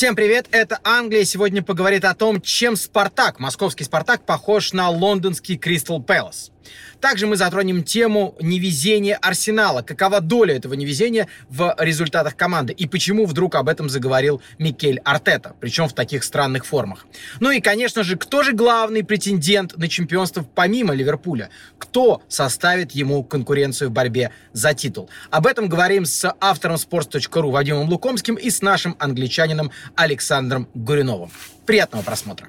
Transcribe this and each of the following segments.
Всем привет, это Англия. Сегодня поговорит о том, чем Спартак, московский Спартак, похож на лондонский Кристал Пэлас. Также мы затронем тему невезения Арсенала. Какова доля этого невезения в результатах команды? И почему вдруг об этом заговорил Микель Артета? Причем в таких странных формах. Ну и, конечно же, кто же главный претендент на чемпионство помимо Ливерпуля? Кто составит ему конкуренцию в борьбе за титул? Об этом говорим с автором sports.ru Вадимом Лукомским и с нашим англичанином Александром Гуриновым. Приятного просмотра.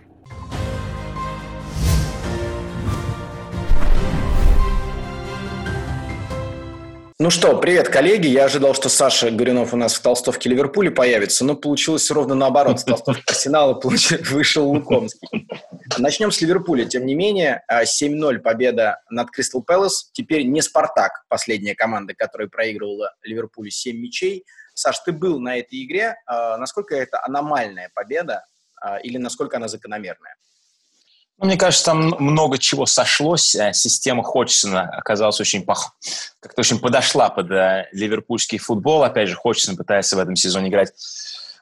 Ну что, привет, коллеги. Я ожидал, что Саша Горюнов у нас в толстовке Ливерпуля появится, но получилось ровно наоборот. С толстовки Арсенала вышел Лукомский. Начнем с Ливерпуля. Тем не менее, 7-0 победа над Кристал Пэлас. Теперь не Спартак, последняя команда, которая проигрывала Ливерпулю 7 мячей. Саш, ты был на этой игре. А, насколько это аномальная победа а, или насколько она закономерная? Ну, мне кажется, там много чего сошлось. Э, система Ходжсона оказалась очень пох... как-то очень подошла под э, ливерпульский футбол. Опять же, Ходжсон пытается в этом сезоне играть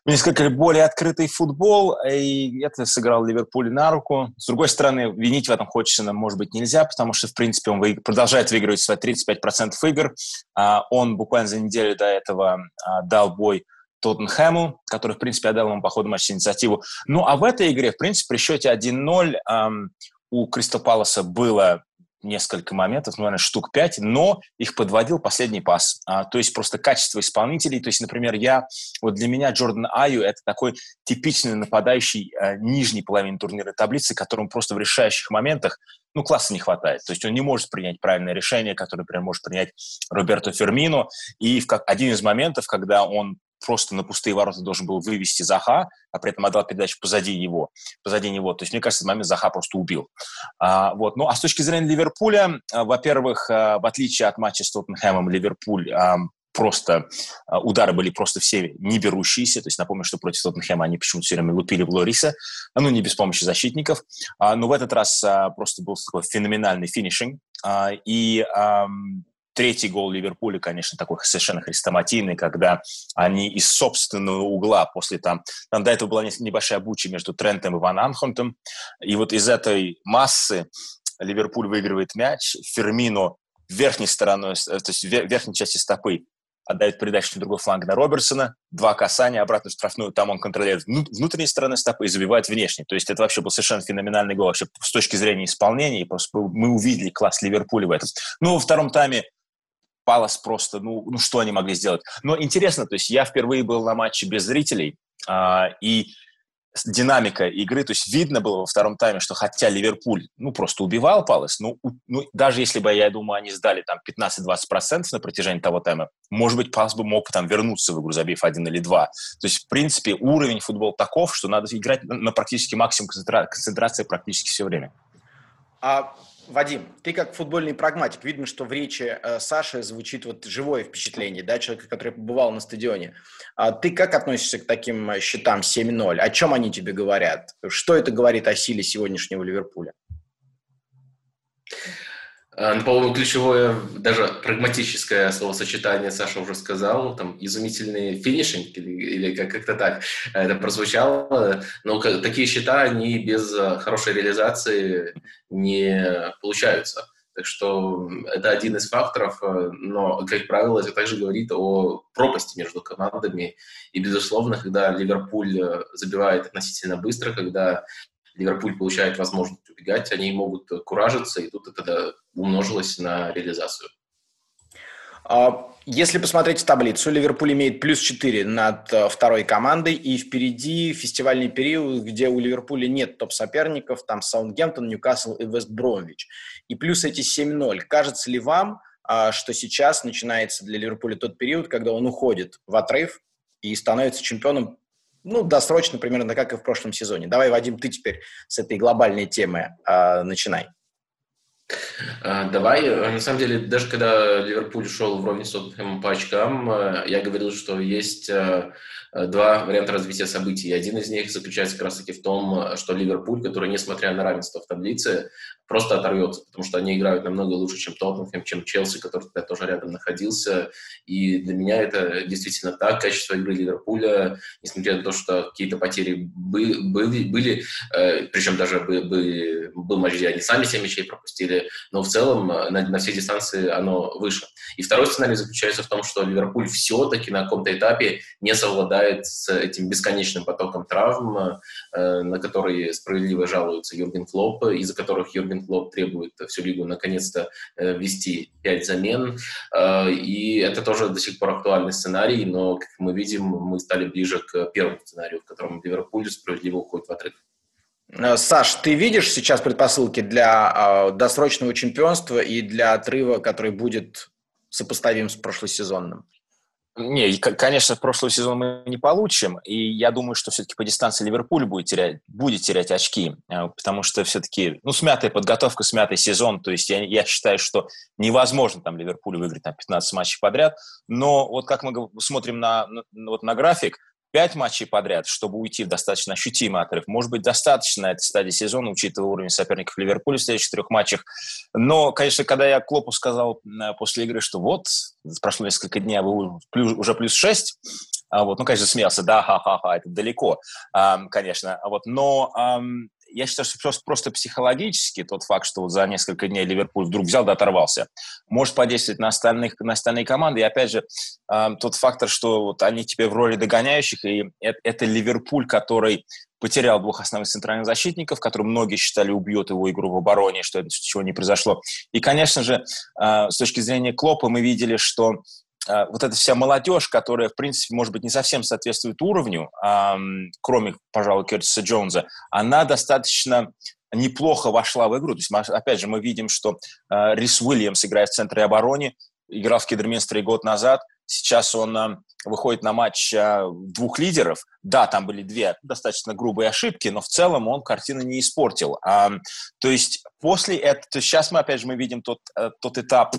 в несколько более открытый футбол, и это сыграл Ливерпуль на руку. С другой стороны, винить в этом Ходжсона, может быть, нельзя, потому что, в принципе, он продолжает выигрывать свои 35% игр. А, он буквально за неделю до этого а, дал бой Тоттенхэму, который, в принципе, отдал ему по ходу матча инициативу. Ну, а в этой игре, в принципе, при счете 1-0 эм, у Кристо Паласа было несколько моментов, ну, наверное, штук пять, но их подводил последний пас. А, то есть просто качество исполнителей. То есть, например, я, вот для меня Джордан Аю – это такой типичный нападающий а, нижней половины турнира таблицы, которому просто в решающих моментах ну, класса не хватает. То есть он не может принять правильное решение, которое, например, может принять Роберто Фермино. И в как, один из моментов, когда он просто на пустые ворота должен был вывести Заха, а при этом отдал передачу позади его, позади него. То есть, мне кажется, в момент Заха просто убил. А, вот. Ну, а с точки зрения Ливерпуля, а, во-первых, а, в отличие от матча с Тоттенхэмом, Ливерпуль а, просто удары были просто все не берущиеся. То есть напомню, что против Тоттенхэма они почему-то все время лупили в Лориса, ну, не без помощи защитников. Но в этот раз просто был такой феноменальный финишинг. И Третий гол Ливерпуля, конечно, такой совершенно хрестоматийный, когда они из собственного угла после там... Там до этого была небольшая буча между Трентом и Ван Анхонтом. И вот из этой массы Ливерпуль выигрывает мяч. Фермино верхней стороной, э, то есть верхней части стопы отдает передачу на другой фланг на Робертсона, два касания, обратно в штрафную, там он контролирует внутренней стороны стопы и забивает внешней. То есть это вообще был совершенно феноменальный гол вообще с точки зрения исполнения, и просто мы увидели класс Ливерпуля в этом. Ну, во втором тайме Палас просто, ну, ну что они могли сделать? Но интересно, то есть я впервые был на матче без зрителей, а, и динамика игры, то есть видно было во втором тайме, что хотя Ливерпуль, ну, просто убивал Палас, ну, ну даже если бы, я думаю, они сдали там 15-20% на протяжении того тайма, может быть, Палас бы мог там вернуться в игру, забив один или два. То есть, в принципе, уровень футбола таков, что надо играть на практически максимум концентра- концентрации практически все время. А Вадим, ты как футбольный прагматик, видно, что в речи э, Саши звучит вот живое впечатление, да, человека, который побывал на стадионе. А ты как относишься к таким э, счетам 7-0? О чем они тебе говорят? Что это говорит о силе сегодняшнего Ливерпуля? А, ну, по-моему, ключевое, даже прагматическое словосочетание Саша уже сказал, там, изумительный финишинг, или, или как- как-то так это прозвучало. Но такие счета, они без э, хорошей реализации не получаются. Так что это один из факторов, э, но, как правило, это также говорит о пропасти между командами. И, безусловно, когда Ливерпуль э, забивает относительно быстро, когда Ливерпуль получает возможность убегать, они могут куражиться, и тут это умножилось на реализацию. А, если посмотреть таблицу, Ливерпуль имеет плюс 4 над э, второй командой, и впереди фестивальный период, где у Ливерпуля нет топ-соперников, там Саундгемптон, Ньюкасл и Вест Бромвич. И плюс эти 7-0. Кажется ли вам, а, что сейчас начинается для Ливерпуля тот период, когда он уходит в отрыв и становится чемпионом ну, досрочно, примерно как и в прошлом сезоне. Давай, Вадим, ты теперь с этой глобальной темы э, начинай. А, давай. На самом деле, даже когда Ливерпуль ушел вровень с Тоттенхэмом по очкам, э, я говорил, что есть два варианта развития событий. Один из них заключается как раз-таки в том, что Ливерпуль, который, несмотря на равенство в таблице, просто оторвется, потому что они играют намного лучше, чем Тоттенхэм, чем Челси, который тогда тоже рядом находился. И для меня это действительно так. Качество игры Ливерпуля, несмотря на то, что какие-то потери были, были, э, причем даже был, был матч, где они сами 7 мячей пропустили, но в целом на, на все дистанции оно выше. И второй сценарий заключается в том, что Ливерпуль все-таки на каком-то этапе не совладает с этим бесконечным потоком травм, э, на которые справедливо жалуется Юрген Клоп, из-за которых Юрген Клоп требует всю лигу наконец-то э, ввести 5 замен. Э, и это тоже до сих пор актуальный сценарий, но, как мы видим, мы стали ближе к первому сценарию, в котором Ливерпуль справедливо уходит в отрыв. Э, Саш, ты видишь сейчас предпосылки для досрочного чемпионства и для отрыва, который будет сопоставим с прошлосезонным? Не, конечно, прошлый сезон мы не получим, и я думаю, что все-таки по дистанции Ливерпуль будет терять, будет терять очки, э, потому что все-таки, ну, смятая подготовка, смятый сезон, то есть я, я считаю, что невозможно там Ливерпуль выиграть там 15 матчей подряд, но вот как мы смотрим на, на, вот на график, пять матчей подряд, чтобы уйти в достаточно ощутимый отрыв, может быть, достаточно на этой стадии сезона, учитывая уровень соперников Ливерпуля в следующих трех матчах. Но, конечно, когда я Клопу сказал э, после игры, что вот, прошло несколько дней, а вы уже плюс шесть, а вот, ну, конечно, смеялся, да, ха-ха-ха, это далеко, конечно, вот, но я считаю, что просто, просто психологически тот факт, что вот за несколько дней Ливерпуль вдруг взял да оторвался, может подействовать на, остальных, на остальные команды. И опять же, э, тот фактор, что вот они теперь в роли догоняющих, и это, это Ливерпуль, который потерял двух основных центральных защитников, которые многие считали убьет его игру в обороне, что это чего не произошло. И, конечно же, э, с точки зрения Клопа мы видели, что вот эта вся молодежь, которая, в принципе, может быть, не совсем соответствует уровню, кроме, пожалуй, Кертиса Джонса, она достаточно неплохо вошла в игру. То есть, опять же, мы видим, что э, Рис Уильямс играет в центре обороны, играл в Кедерминстере год назад, сейчас он э, выходит на матч двух лидеров. Да, там были две достаточно грубые ошибки, но в целом он картину не испортил. А, то есть после этого, то есть сейчас мы опять же мы видим тот, э, тот этап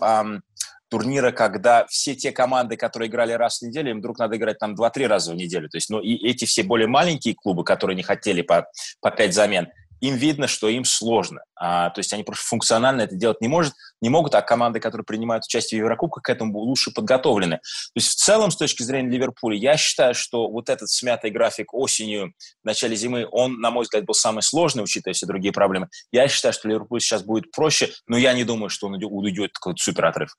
турнира, когда все те команды, которые играли раз в неделю, им вдруг надо играть там 2-3 раза в неделю. То есть, ну, и эти все более маленькие клубы, которые не хотели по, по 5 замен, им видно, что им сложно. А, то есть они просто функционально это делать не, может, не могут, а команды, которые принимают участие в Еврокубках, к этому лучше подготовлены. То есть в целом, с точки зрения Ливерпуля, я считаю, что вот этот смятый график осенью, в начале зимы, он, на мой взгляд, был самый сложный, учитывая все другие проблемы. Я считаю, что Ливерпуль сейчас будет проще, но я не думаю, что он уйдет в какой-то супер отрыв.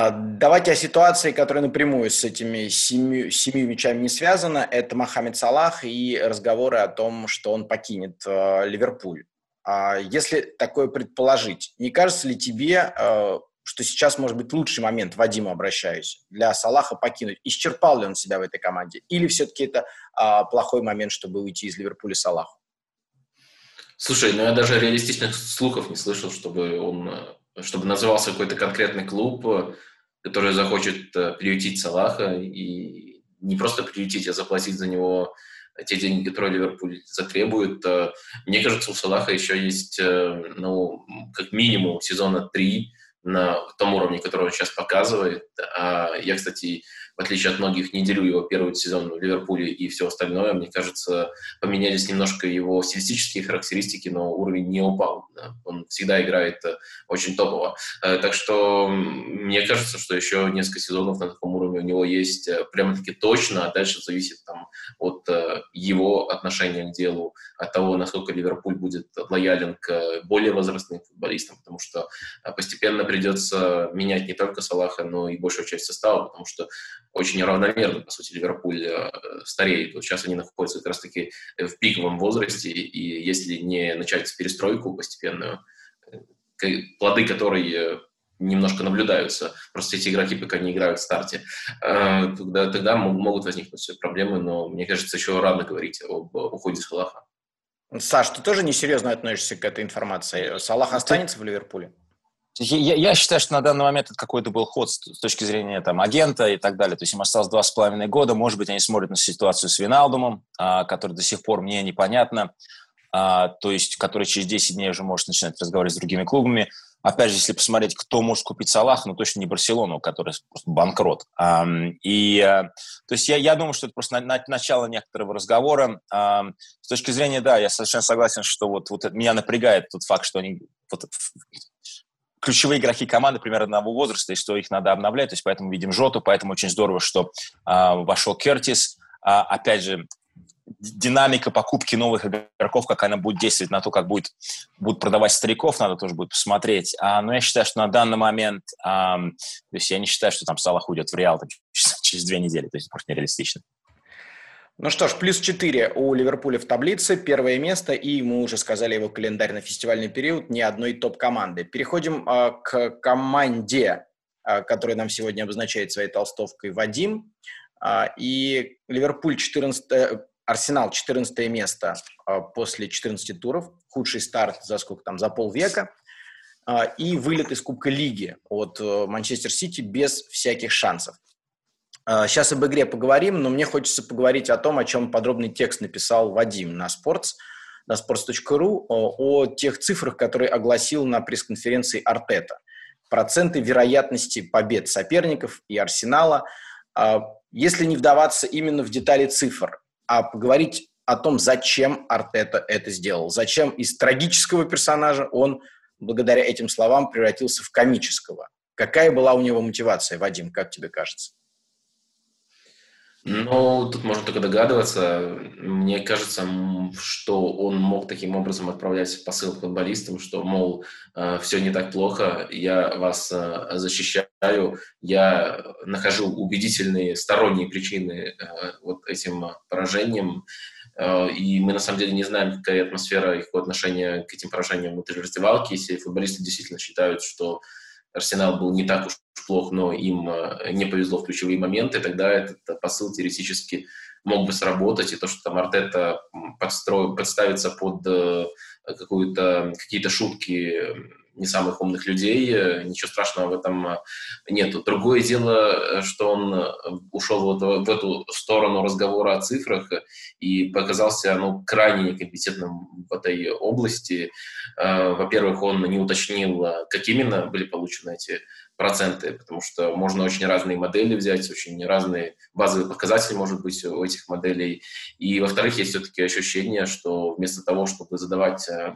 А, давайте о ситуации, которая напрямую с этими семью, семью мячами не связана. Это Мохаммед Салах и разговоры о том, что он покинет э, Ливерпуль. А если такое предположить, не кажется ли тебе, э, что сейчас может быть лучший момент, Вадиму обращаюсь, для Салаха покинуть? Исчерпал ли он себя в этой команде? Или все-таки это э, плохой момент, чтобы уйти из Ливерпуля Салаху? Слушай, ну я даже реалистичных слухов не слышал, чтобы он э, чтобы назывался какой-то конкретный клуб, который захочет э, приютить Салаха и не просто приютить, а заплатить за него те деньги, которые Ливерпуль затребует. Э, мне кажется, у Салаха еще есть, э, ну, как минимум сезона три на том уровне, который он сейчас показывает. А я, кстати, в отличие от многих, не делю его первый сезон в Ливерпуле и все остальное. Мне кажется, поменялись немножко его стилистические характеристики, но уровень не упал. Да. Он всегда играет э, очень топово. Э, так что мне кажется, что еще несколько сезонов на таком уровне у него есть э, прямо-таки точно, а дальше зависит там, от его отношения к делу, от того, насколько Ливерпуль будет лоялен к более возрастным футболистам, потому что постепенно придется менять не только Салаха, но и большую часть состава, потому что очень равномерно, по сути, Ливерпуль э, стареет. Вот сейчас они находятся как раз-таки в пиковом возрасте, и если не начать перестройку постепенную, э, плоды которой э, немножко наблюдаются, просто эти игроки пока не играют в старте, тогда, тогда могут возникнуть проблемы, но мне кажется, еще рано говорить об уходе Салаха. Саш, ты тоже несерьезно относишься к этой информации? Салах останется в Ливерпуле? Я, я считаю, что на данный момент это какой-то был ход с точки зрения там, агента и так далее. То есть им осталось два с половиной года. Может быть, они смотрят на ситуацию с Виналдумом, а, который до сих пор мне непонятно. А, то есть, который через 10 дней уже может начинать разговаривать с другими клубами. опять же, если посмотреть, кто может купить Салах, ну, точно не Барселону, который просто банкрот. И, э, то есть я, я думаю, что это просто на, на, начало некоторого разговора. С точки зрения, да, я совершенно согласен, что вот, вот меня напрягает тот факт, что они вот, ключевые игроки команды примерно одного возраста, и что их надо обновлять, то есть поэтому видим Жоту, поэтому очень здорово, что э, вошел Кертис. А, опять же, динамика покупки новых игроков, как она будет действовать на то, как будет, будут продавать стариков, надо тоже будет посмотреть. А, но я считаю, что на данный момент, а, то есть я не считаю, что там Салах уйдет в Реал там, через, через две недели, то есть просто нереалистично. Ну что ж, плюс 4 у Ливерпуля в таблице, первое место, и мы уже сказали его календарь на фестивальный период, ни одной топ-команды. Переходим э, к команде, э, которая нам сегодня обозначает своей толстовкой Вадим. Э, и Ливерпуль 14, Арсенал 14 место а, после 14 туров, худший старт за сколько там, за полвека, а, и вылет из Кубка Лиги от э, Манчестер Сити без всяких шансов. Сейчас а, об игре поговорим, но мне хочется поговорить о том, о чем подробный текст написал Вадим на Sports, на sports.ru, о тех цифрах, которые огласил на пресс-конференции Артета. Проценты вероятности побед соперников и Арсенала. Если не вдаваться именно в детали цифр, а поговорить о том, зачем Артета это сделал. Зачем из трагического персонажа он, благодаря этим словам, превратился в комического. Какая была у него мотивация, Вадим, как тебе кажется? Ну, тут можно только догадываться. Мне кажется, что он мог таким образом отправлять посыл футболистам, что, мол, э, все не так плохо, я вас э, защищаю, я нахожу убедительные сторонние причины э, вот этим поражением, и мы на самом деле не знаем, какая атмосфера их отношения к этим поражениям внутри раздевалки, если футболисты действительно считают, что Арсенал был не так уж плох, но им э, не повезло в ключевые моменты, тогда этот посыл теоретически мог бы сработать, и то, что там Артета подстроил, подставится под э, какие-то шутки не самых умных людей, э, ничего страшного в этом э, нету. Другое дело, э, что он ушел вот в эту сторону разговора о цифрах и показался ну, крайне некомпетентным в этой области. Во-первых, он не уточнил, как именно были получены эти проценты, потому что можно очень разные модели взять, очень разные базовые показатели, может быть, у этих моделей. И, во-вторых, есть все-таки ощущение, что вместо того, чтобы задавать э,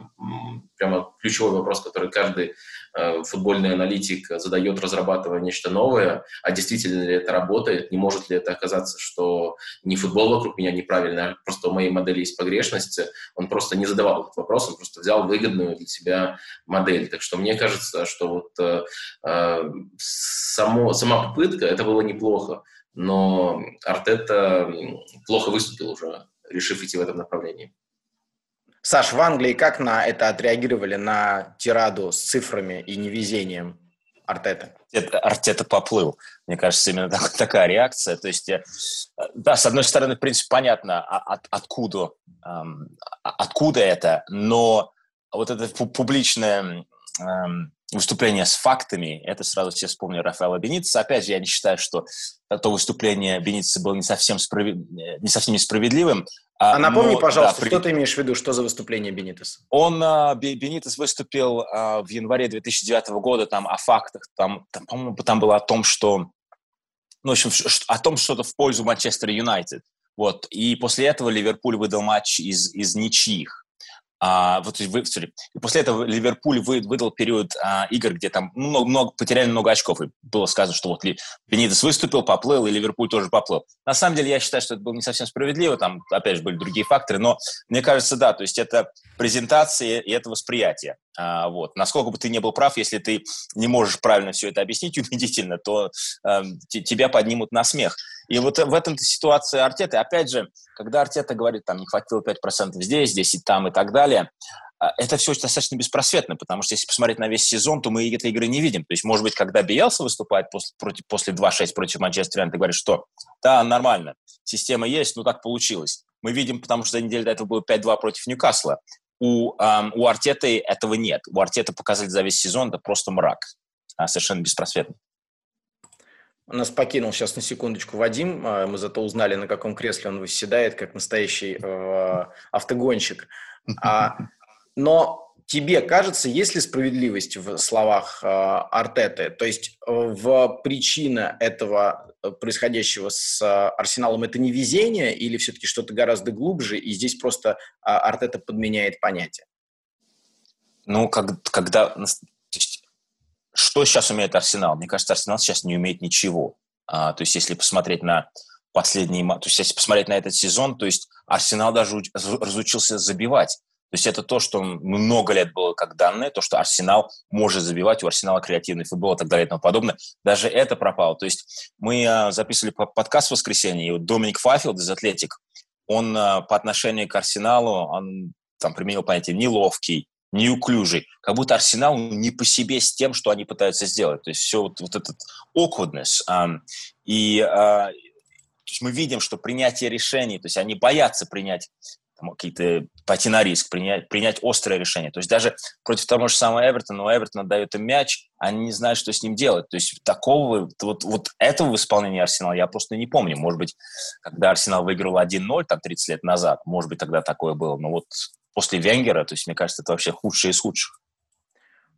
прямо ключевой вопрос, который каждый э, футбольный аналитик задает, разрабатывая нечто новое, а действительно ли это работает, не может ли это оказаться, что не футбол вокруг меня неправильно, а просто у моей модели есть погрешность, он просто не задавал этот вопрос, он просто взял выгодную для себя модель. Так что мне кажется, что вот э, само, сама попытка, это было неплохо, но Артета плохо выступил уже, решив идти в этом направлении. Саш, в Англии как на это отреагировали, на тираду с цифрами и невезением Артета? Это, Артета поплыл. Мне кажется, именно так, такая реакция. То есть, да, с одной стороны, в принципе, понятно, а, от, откуда, эм, откуда это, но вот это публичное выступление с фактами, это сразу все вспомню Рафаэла Беница. Опять же, я не считаю, что то выступление Беница было не совсем, справед... не совсем несправедливым. А, а напомни, но, пожалуйста, да, что при... ты имеешь в виду, что за выступление Бенитес? Он, а, Бенитес выступил а, в январе 2009 года там о фактах, там, там по-моему, там было о том, что, ну, в общем, о том, что-то в пользу Манчестер Юнайтед. Вот. И после этого Ливерпуль выдал матч из, из ничьих. А, вот, вы, sorry. И после этого Ливерпуль вы, выдал период а, игр, где там много, много, потеряли много очков. И было сказано, что вот Бенитес выступил, поплыл, и Ливерпуль тоже поплыл. На самом деле, я считаю, что это было не совсем справедливо. Там, опять же, были другие факторы. Но мне кажется, да, то есть это презентация и это восприятие. А, вот. Насколько бы ты не был прав, если ты не можешь правильно все это объяснить убедительно, то э, тебя поднимут на смех. И вот в этом ситуации Артеты, опять же, когда Артета говорит, там, не хватило 5% здесь, здесь и там и так далее, а, это все достаточно беспросветно, потому что если посмотреть на весь сезон, то мы этой игры не видим. То есть, может быть, когда Биелса выступает после, против, после 2-6 против Манчестер Юнайтед, говорит, что да, нормально, система есть, но так получилось. Мы видим, потому что за неделю до этого было 5-2 против Ньюкасла. У, эм, у Артеты этого нет. У Артеты показали за весь сезон это просто мрак. А, совершенно беспросветно. Нас покинул сейчас на секундочку Вадим. А, мы зато узнали, на каком кресле он выседает, как настоящий э, автогонщик. А, но тебе кажется, есть ли справедливость в словах э, Артеты? То есть э, в причина этого э, происходящего с э, Арсеналом это не везение или все-таки что-то гораздо глубже, и здесь просто э, Артета подменяет понятие? Ну, как, когда... Что сейчас умеет Арсенал? Мне кажется, Арсенал сейчас не умеет ничего. А, то есть, если посмотреть на последние... То есть, если посмотреть на этот сезон, то есть Арсенал даже разучился забивать. То есть это то, что много лет было как данное, то, что Арсенал может забивать, у Арсенала креативный футбол и так далее и тому подобное. Даже это пропало. То есть мы а, записывали подкаст в воскресенье, и вот Доминик Фафилд из «Атлетик», он а, по отношению к Арсеналу, он там применил понятие «неловкий», неуклюжий, как будто Арсенал не по себе с тем, что они пытаются сделать. То есть все вот, вот этот awkwardness. Um, и uh, мы видим, что принятие решений, то есть они боятся принять какие-то пойти на риск, принять, принять острое решение. То есть даже против того же самого Эвертона, у Эвертона дает им мяч, они не знают, что с ним делать. То есть такого, вот, вот этого в исполнении Арсенала я просто не помню. Может быть, когда Арсенал выиграл 1-0, там 30 лет назад, может быть, тогда такое было. Но вот после Венгера, то есть, мне кажется, это вообще худшее из худших.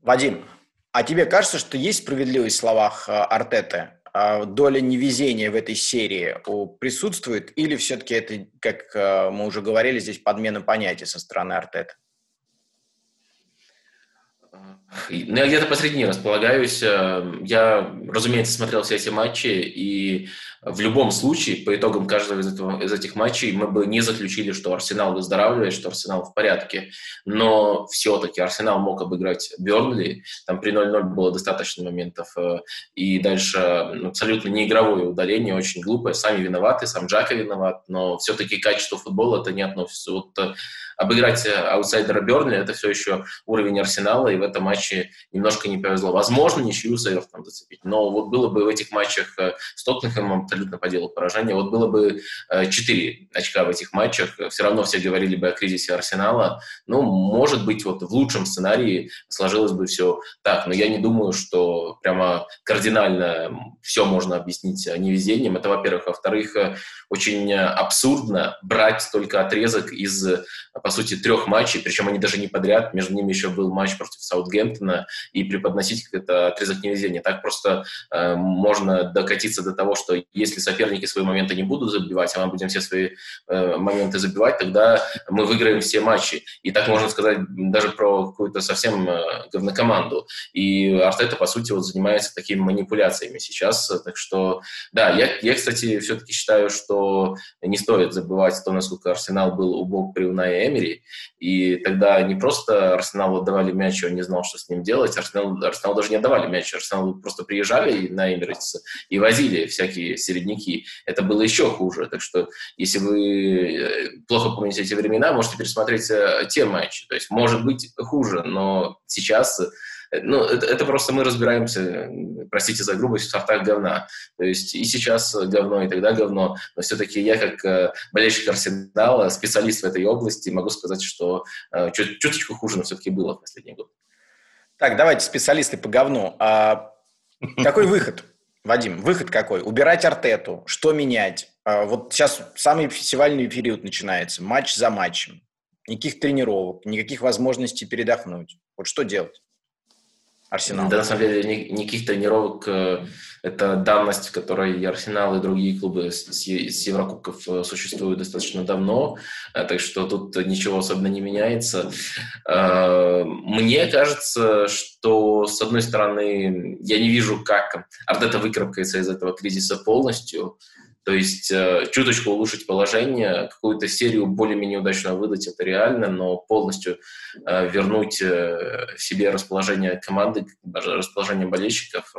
Вадим, а тебе кажется, что есть справедливость в словах э, Артеты? А доля невезения в этой серии присутствует? Или все-таки это, как э, мы уже говорили, здесь подмена понятий со стороны Артета? Ну, я где-то посредине располагаюсь. Э, я, разумеется, смотрел все эти матчи, и в любом случае, по итогам каждого из, этого, из этих матчей, мы бы не заключили, что Арсенал выздоравливает, что Арсенал в порядке. Но все-таки Арсенал мог обыграть Бернли. Там при 0-0 было достаточно моментов. Э, и дальше абсолютно неигровое удаление, очень глупое. Сами виноваты, сам Джака виноват. Но все-таки качество футбола это не относится. Вот э, обыграть аутсайдера Бернли – это все еще уровень Арсенала, и в этом матче немножко не повезло. Возможно, ничью с Эвертоном зацепить, но вот было бы в этих матчах э, с Тоттенхэмом абсолютно по делу поражение, вот было бы 4 э, очка в этих матчах, все равно все говорили бы о кризисе Арсенала, ну, может быть, вот в лучшем сценарии сложилось бы все так, но я не думаю, что прямо кардинально все можно объяснить невезением, это во-первых. Во-вторых, э, очень абсурдно брать только отрезок из по сути, трех матчей, причем они даже не подряд, между ними еще был матч против Саутгемптона, и преподносить как это отрезок невезения. Так просто э, можно докатиться до того, что соперники свои моменты не будут забивать, а мы будем все свои э, моменты забивать, тогда мы выиграем все матчи. И так можно сказать даже про какую-то совсем э, говнокоманду. И Артета, по сути, вот занимается такими манипуляциями сейчас. Так что, да, я, я кстати, все-таки считаю, что не стоит забывать то, насколько Арсенал был убог при Унае Эмери, и тогда не просто Арсеналу отдавали мяч, он не знал, что с ним делать, Арсенал, Арсенал даже не отдавали мяч, Арсенал просто приезжали на Эмирейтс и возили всякие середняки. Это было еще хуже, так что если вы э, плохо помните эти времена, можете пересмотреть э, те матчи, то есть может быть хуже, но сейчас ну, это, это просто мы разбираемся, простите за грубость, в сортах говна. То есть и сейчас говно, и тогда говно, но все-таки я как э, болельщик Арсенала, специалист в этой области, могу сказать, что э, чуть, чуточку хуже, но все-таки было в последние годы. Так, давайте, специалисты по говну. А какой выход, Вадим? Выход какой? Убирать Артету? Что менять? А, вот сейчас самый фестивальный период начинается, матч за матчем. Никаких тренировок, никаких возможностей передохнуть. Вот что делать? Арсенал? Да, на самом деле, никаких тренировок э, – это данность, в которой и Арсенал, и другие клубы с Еврокубков э, существуют достаточно давно, э, так что тут ничего особенно не меняется. Мне кажется, что, с одной стороны, я не вижу, как Артета выкарабкается из этого кризиса полностью, то есть э, чуточку улучшить положение, какую-то серию более-менее удачно выдать, это реально, но полностью э, вернуть э, себе расположение команды, расположение болельщиков,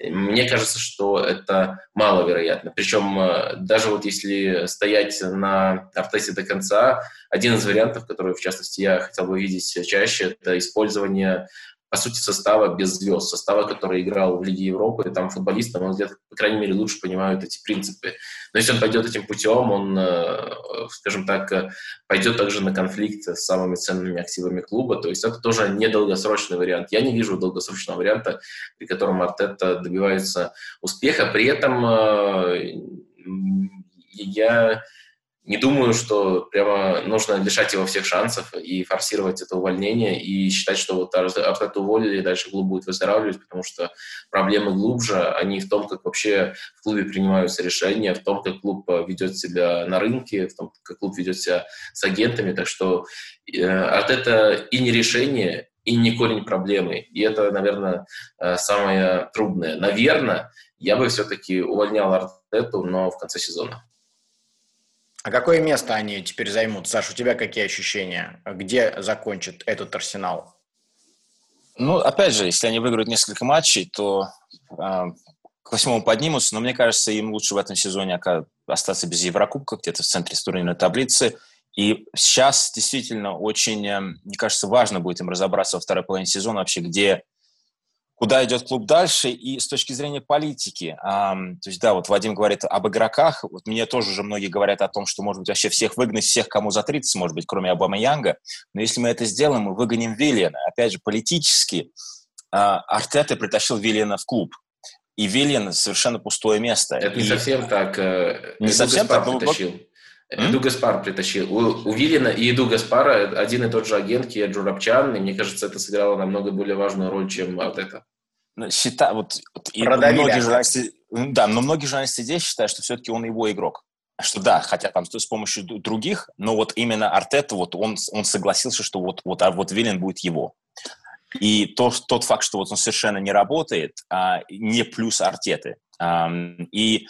мне кажется, что это маловероятно. Причем даже вот если стоять на Артесе до конца, один из вариантов, который, в частности, я хотел бы видеть чаще, это использование по сути, состава без звезд, состава, который играл в Лиге Европы, там футболисты, мой взгляд, по крайней мере, лучше понимают эти принципы. Но если он пойдет этим путем, он, э, скажем так, э, пойдет также на конфликт с самыми ценными активами клуба, то есть это тоже недолгосрочный вариант. Я не вижу долгосрочного варианта, при котором Артета добивается успеха. При этом э, я не думаю, что прямо нужно лишать его всех шансов и форсировать это увольнение и считать, что вот Артета уволили, и дальше клуб будет выздоравливать, потому что проблемы глубже, они в том, как вообще в клубе принимаются решения, в том, как клуб ведет себя на рынке, в том, как клуб ведет себя с агентами. Так что э, Артета и не решение, и не корень проблемы. И это, наверное, э, самое трудное. Наверное, я бы все-таки увольнял Артету, но в конце сезона. А какое место они теперь займут? Саш, у тебя какие ощущения? Где закончит этот арсенал? Ну, опять же, если они выиграют несколько матчей, то э, к восьмому поднимутся, но мне кажется, им лучше в этом сезоне остаться без Еврокубка, где-то в центре турнирной таблицы. И сейчас действительно очень, э, мне кажется, важно будет им разобраться во второй половине сезона вообще, где куда идет клуб дальше, и с точки зрения политики, эм, то есть, да, вот Вадим говорит об игроках, вот мне тоже уже многие говорят о том, что, может быть, вообще всех выгнать, всех, кому за 30, может быть, кроме Обама Янга, но если мы это сделаем, мы выгоним Виллиана. Опять же, политически э, Артета притащил Виллиана в клуб, и Виллиан совершенно пустое место. Это и... не совсем так. Э, не совсем так, но... притащил. Эду Гаспар притащил. У, у Виллина и Эду Гаспара один и тот же агент Кия Джурабчан, и мне кажется, это сыграло намного более важную роль, чем вот это. Ну, счита, вот, и многие журналисты, да, но многие журналисты здесь считают, что все-таки он его игрок. Что да, хотя там с помощью других, но вот именно Артета, вот он, он согласился, что вот, вот, а вот Виллин будет его. И то, тот факт, что вот он совершенно не работает, а, не плюс Артеты. А, и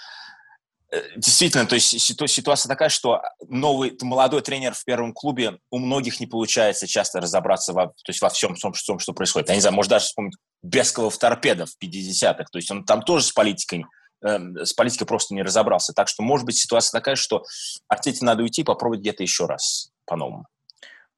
действительно, то есть ситуация такая, что новый молодой тренер в первом клубе у многих не получается часто разобраться во, то есть во всем том, что, что происходит. Я не знаю, может даже вспомнить Бескова в торпедах в 50-х. То есть он там тоже с политикой, э, с политикой просто не разобрался. Так что может быть ситуация такая, что Артете надо уйти и попробовать где-то еще раз по-новому.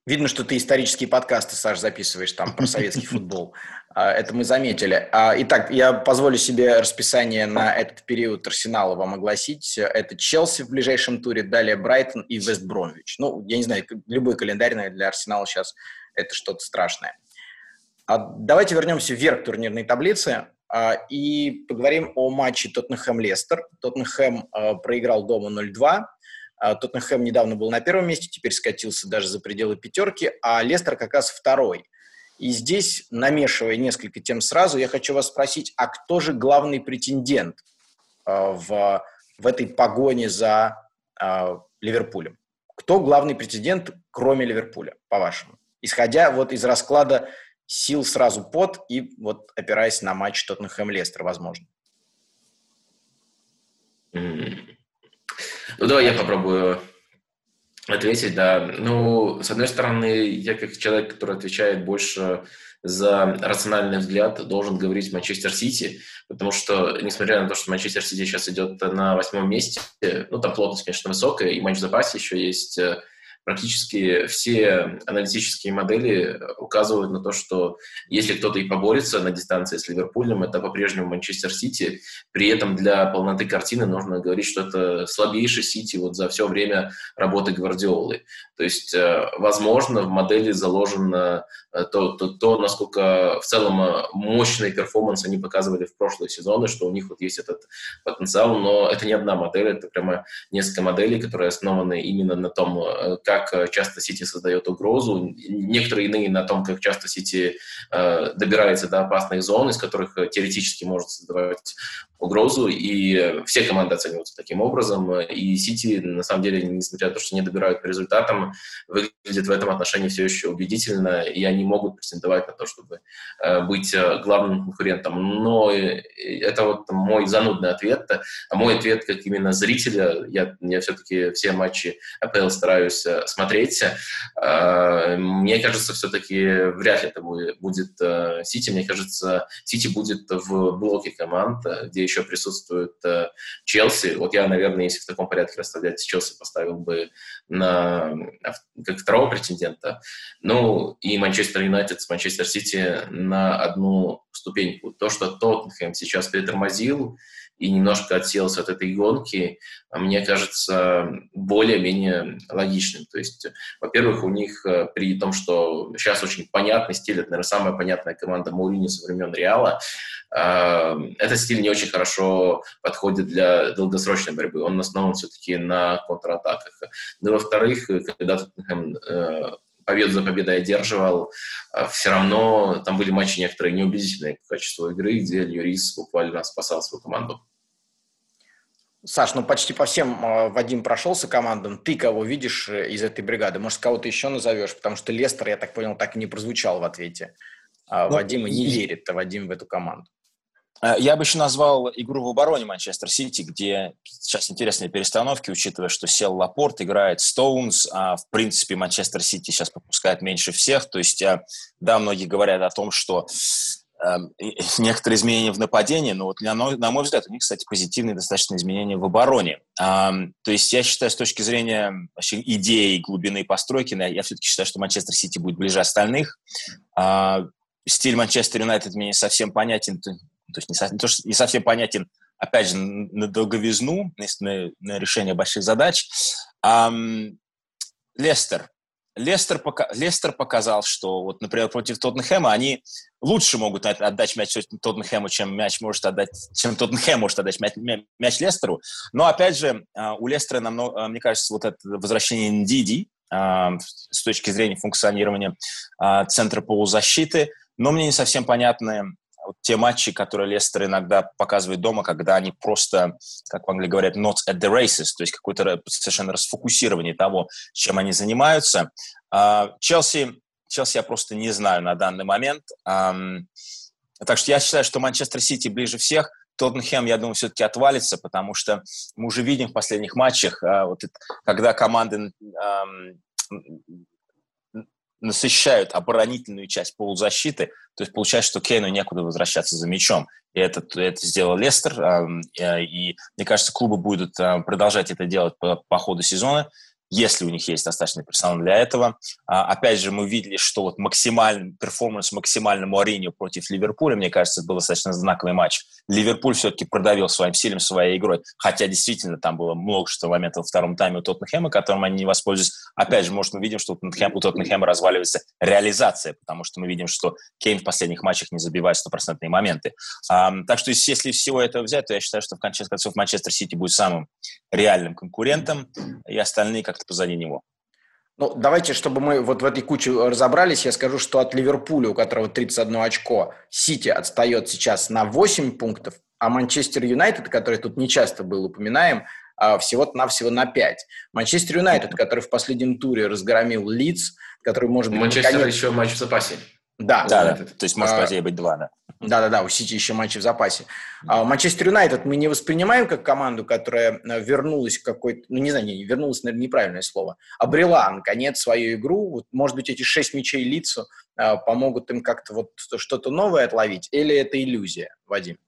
Видно, что ты исторические подкасты, Саш, записываешь там про советский футбол. А, это мы заметили. А, итак, я позволю себе расписание на этот период Арсенала вам огласить. Это Челси в ближайшем туре, далее Брайтон и Вест Бромвич. Ну, я не знаю, любой календарь для Арсенала сейчас это что-то страшное. А давайте вернемся вверх турнирной таблицы и поговорим о матче Тоттенхэм-Лестер. Тоттенхэм проиграл дома 0-2. Тоттенхэм недавно был на первом месте, теперь скатился даже за пределы пятерки, а Лестер как раз второй – и здесь, намешивая несколько тем сразу, я хочу вас спросить, а кто же главный претендент э, в, в этой погоне за э, Ливерпулем? Кто главный претендент, кроме Ливерпуля, по-вашему? Исходя вот из расклада сил сразу под и вот опираясь на матч Тоттенхэм-Лестер, возможно. Ну, давай я попробую Ответить, да. Ну, с одной стороны, я как человек, который отвечает больше за рациональный взгляд, должен говорить Манчестер Сити, потому что, несмотря на то, что Манчестер Сити сейчас идет на восьмом месте, ну, там плотность, конечно, высокая, и матч в запасе еще есть э, практически все аналитические модели указывают на то, что если кто-то и поборется на дистанции с Ливерпулем, это по-прежнему Манчестер Сити. При этом для полноты картины нужно говорить, что это слабейший Сити вот за все время работы Гвардиолы. То есть, э, возможно, в модели заложено э, то, то, то насколько в целом э, мощный performance они показывали в прошлые сезоны, что у них вот есть этот потенциал, но это не одна модель, это прямо несколько моделей, которые основаны именно на том, как э, часто Сити создает угрозу, некоторые иные на том, как часто Сити э, добирается до опасных зон, из которых э, теоретически может создавать угрозу, и все команды оцениваются таким образом, и Сити, на самом деле, несмотря на то, что не добирают по результатам, выглядит в этом отношении все еще убедительно, и они могут претендовать на то, чтобы э, быть главным конкурентом. Но это вот мой занудный ответ, а мой ответ как именно зрителя, я, я все-таки все матчи АПЛ стараюсь смотреть. Мне кажется, все-таки вряд ли это будет Сити, мне кажется, Сити будет в блоке команд, где еще присутствует э, Челси. Вот я, наверное, если в таком порядке расставлять, Челси поставил бы на, как второго претендента. Ну, и Манчестер Юнайтед с Манчестер Сити на одну ступеньку. То, что Тоттенхэм сейчас притормозил, и немножко отселся от этой гонки, мне кажется более-менее логичным. То есть, во-первых, у них при том, что сейчас очень понятный стиль, это, наверное, самая понятная команда Маурини со времен Реала, этот стиль не очень хорошо подходит для долгосрочной борьбы. Он основан все-таки на контратаках. Ну, во-вторых, когда э, победу за победой одерживал, э, все равно там были матчи некоторые неубедительные по качеству игры, где Льюрис буквально спасал свою команду. Саш, ну почти по всем э, Вадим прошелся командам. Ты кого видишь из этой бригады? Может, кого-то еще назовешь? Потому что Лестер, я так понял, так и не прозвучал в ответе. А ну, Вадима не верит а Вадим в эту команду. Э, я бы еще назвал игру в обороне Манчестер Сити, где сейчас интересные перестановки, учитывая, что сел Лапорт, играет Стоунс, а в принципе Манчестер Сити сейчас пропускает меньше всех. То есть, э, да, многие говорят о том, что э, некоторые изменения в нападении, но вот на, на мой взгляд, у них, кстати, позитивные достаточно изменения в обороне. Э, то есть я считаю, с точки зрения вообще идеи глубины постройки, я все-таки считаю, что Манчестер Сити будет ближе остальных. Э, стиль Манчестер Юнайтед мне не совсем понятен, то есть не, со, не, то, что не совсем понятен, опять же, на долговизну, на, на решение больших задач. Um, Лестер. Лестер, пока, Лестер показал, что, вот, например, против Тоттенхэма они лучше могут отдать мяч Тоттенхэму, чем мяч может отдать, чем Тоттенхэм может отдать мяч, мяч Лестеру. Но, опять же, а, у Лестера, намного, а, мне кажется, вот это возвращение Ндиди с точки зрения функционирования а, центра полузащиты, но мне не совсем понятны вот те матчи, которые Лестер иногда показывает дома, когда они просто, как в Англии говорят, not at the races, то есть какое-то совершенно расфокусирование того, чем они занимаются. А, Челси, Челси я просто не знаю на данный момент. Так что я считаю, что Манчестер Сити ближе всех. Тоттенхэм, я думаю, все-таки отвалится, потому что мы уже видим в последних матчах, а, когда команды насыщают оборонительную часть полузащиты, то есть получается, что Кейну некуда возвращаться за мячом. И это, это сделал Лестер, э, и мне кажется, клубы будут продолжать это делать по, по ходу сезона если у них есть достаточно персонал для этого. А, опять же, мы видели, что вот максимальный performance максимальному Mourinho против Ливерпуля, мне кажется, это был достаточно знаковый матч. Ливерпуль все-таки продавил своим стилем, своей игрой, хотя действительно там было множество моментов во втором тайме у Тоттенхэма, которым они не воспользовались. Опять же, может, мы видим, что у Тоттенхэма, у Тоттенхэма разваливается реализация, потому что мы видим, что Кейн в последних матчах не забивает стопроцентные моменты. А, так что если всего этого взять, то я считаю, что в конце концов Манчестер Сити будет самым реальным конкурентом, и остальные как позади него. Ну, давайте, чтобы мы вот в этой куче разобрались, я скажу, что от Ливерпуля, у которого 31 очко, Сити отстает сейчас на 8 пунктов, а Манчестер Юнайтед, который тут нечасто был упоминаем, а, всего-то навсего на 5. Манчестер Юнайтед, который в последнем туре разгромил Лидс, который может быть... Манчестер наконец... еще матч в запасе. Да, да, да. То есть может, по идее, быть два, да. Да-да-да, у Сити еще матчи в запасе. А Манчестер Юнайтед мы не воспринимаем как команду, которая э, вернулась в какой-то, ну не знаю, не, вернулась, наверное, неправильное слово, обрела, наконец, свою игру. Вот, может быть, эти шесть мячей лицу а, помогут им как-то вот что-то новое отловить, или это иллюзия, Вадим?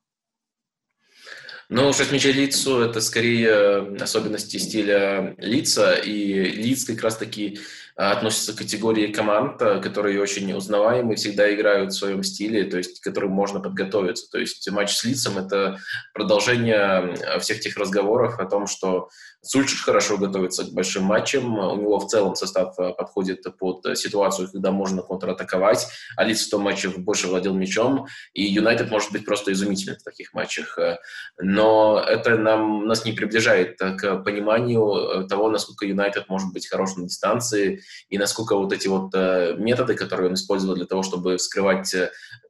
Ну, шесть мячей лицу – это скорее э, особенности стиля лица, и лиц как раз-таки а, относятся к категории команд, а, которые очень узнаваемы, всегда играют в своем стиле, то есть к которым можно подготовиться. То есть матч с лицом – это продолжение всех тех разговоров о том, что Сульчич хорошо готовится к большим матчам. У него в целом состав э, подходит под ситуацию, когда можно контратаковать. А Лиц в том матче больше владел мячом. И Юнайтед может быть просто изумительным в таких матчах. Э, но это нам, нас не приближает к пониманию э, того, насколько Юнайтед может быть хорош на дистанции и насколько вот эти вот методы, которые он использовал для того, чтобы вскрывать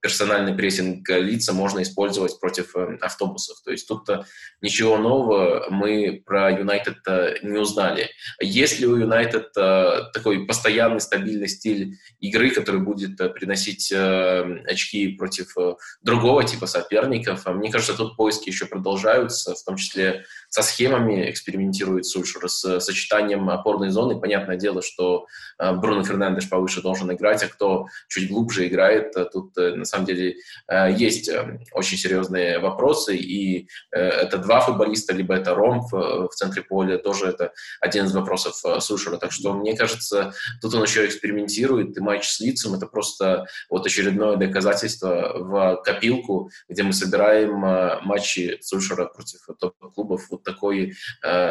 персональный прессинг лица, можно использовать против автобусов. То есть тут ничего нового мы про Юнайтед не узнали. Есть ли у Юнайтед э, такой постоянный стабильный стиль игры, который будет э, приносить э, очки против другого типа соперников? Мне кажется, тут поиски еще продолжаются, в том числе со схемами экспериментирует Сульшер, с сочетанием опорной зоны. Понятное дело, что э, Бруно Фернандеш повыше должен играть, а кто чуть глубже играет. Тут на самом деле есть очень серьезные вопросы, и это два футболиста, либо это Ром в центре поля, тоже это один из вопросов Сушера. Так что, мне кажется, тут он еще экспериментирует, и матч с лицом это просто вот очередное доказательство в копилку, где мы собираем матчи Сушера против топ-клубов. Вот такой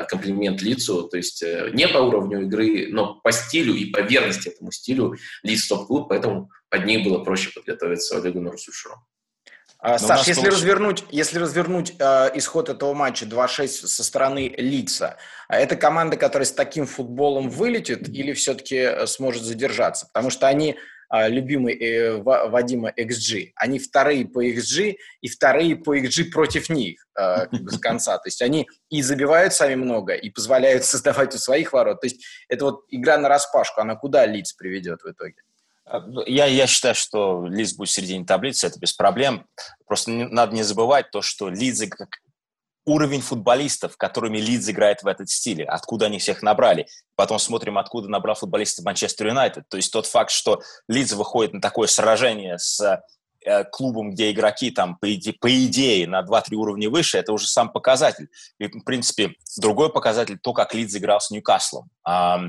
комплимент лицу, то есть э, не по уровню игры, но по стилю и по верности этому стилю Лидс топ-клуб, поэтому под них было проще подготовиться Олегу Нарусушеру. А, Саш, если развернуть, если развернуть э, исход этого матча 2-6 со стороны Лица, а это команда, которая с таким футболом вылетит или все-таки э, сможет задержаться? Потому что они любимый э, Вадима XG. Они вторые по XG и вторые по XG против них э, как бы с конца. То есть они и забивают сами много, и позволяют создавать у своих ворот. То есть это вот игра на распашку, она куда Лиц приведет в итоге? А, ну, я, я считаю, что Лидс будет в середине таблицы, это без проблем. Просто не, надо не забывать то, что Лидс уровень футболистов, которыми Лидс играет в этот стиле, откуда они всех набрали. Потом смотрим, откуда набрал футболистов Манчестер Юнайтед. То есть тот факт, что Лидс выходит на такое сражение с э, клубом, где игроки там, по идее, по идее на 2-3 уровня выше, это уже сам показатель. И, в принципе, другой показатель – то, как Лидс играл с Ньюкаслом. А,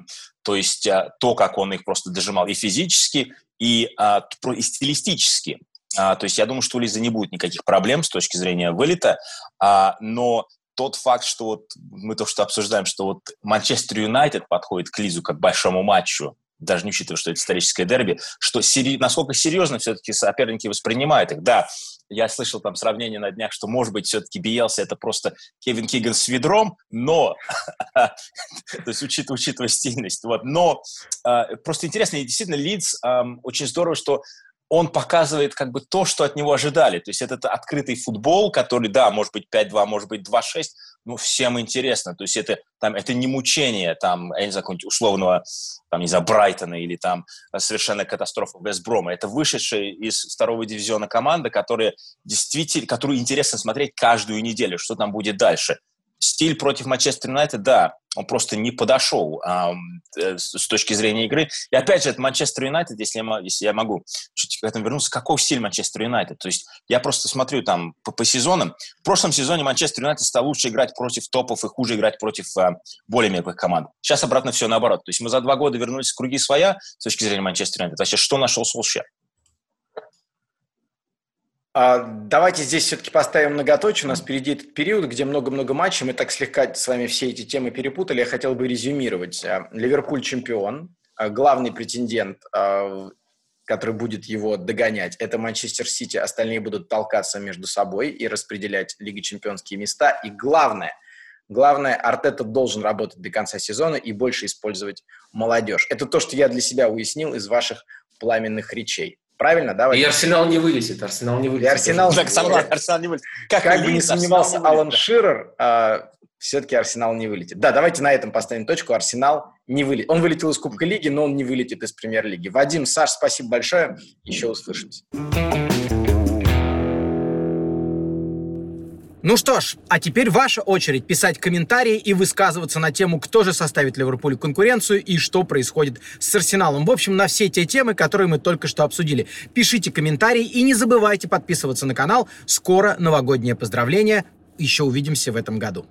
то есть а, то, как он их просто дожимал и физически, и, а, и стилистически. А, то есть я думаю, что у Лизы не будет никаких проблем с точки зрения вылета, а, но тот факт, что вот мы то, что обсуждаем, что вот Манчестер Юнайтед подходит к Лизу как большому матчу, даже не учитывая, что это историческое дерби, что сери... насколько серьезно все-таки соперники воспринимают их. Да, я слышал там сравнение на днях, что, может быть, все-таки Биелса это просто Кевин Киган с ведром, но, то есть учитывая, учитывая стильность, вот, но э, просто интересно, и действительно Лидс очень здорово, что он показывает как бы то, что от него ожидали. То есть этот открытый футбол, который, да, может быть 5-2, может быть 2-6, ну, всем интересно. То есть это, там, это не мучение, там, я не знаю, условного, там, не знаю, Брайтона или там совершенно катастрофа Вестброма. Это вышедшая из второго дивизиона команда, которая действительно, которую интересно смотреть каждую неделю, что там будет дальше стиль против Манчестер Юнайтед, да, он просто не подошел а, с точки зрения игры. И опять же, это Манчестер Юнайтед, если я, если я могу чуть к этому вернуться, какой стиль Манчестер Юнайтед? То есть я просто смотрю там по, по сезонам. В прошлом сезоне Манчестер Юнайтед стал лучше играть против топов и хуже играть против а, более мелких команд. Сейчас обратно все наоборот. То есть мы за два года вернулись в круги своя с точки зрения Манчестер Юнайтед. Вообще, что нашел Солшер? А, давайте здесь все-таки поставим многоточие. У нас впереди этот период, где много-много матчей. Мы так слегка с вами все эти темы перепутали. Я хотел бы резюмировать. А, Ливерпуль чемпион, а, главный претендент, который будет его догонять, это Манчестер Сити. Остальные будут толкаться между собой и распределять Лиги чемпионские места. И главное, главное, Артета должен работать до конца сезона и больше использовать молодежь. Это то, что я для себя уяснил из ваших пламенных речей. Правильно, да? И Арсенал не вылезет, Арсенал не вылезет. И Арсенал, так, согласен, Арсенал не вылезет. Как, как бы не сомневался Алан Ширер, а, все-таки Арсенал не вылетит. Да, давайте на этом поставим точку. Арсенал не вылетит. Он вылетел из Кубка Лиги, но он не вылетит из Премьер-лиги. Вадим, Саш, спасибо большое. Еще услышимся. Ну что ж, а теперь ваша очередь писать комментарии и высказываться на тему, кто же составит Ливерпулю конкуренцию и что происходит с Арсеналом. В общем, на все те темы, которые мы только что обсудили. Пишите комментарии и не забывайте подписываться на канал. Скоро новогоднее поздравление. Еще увидимся в этом году.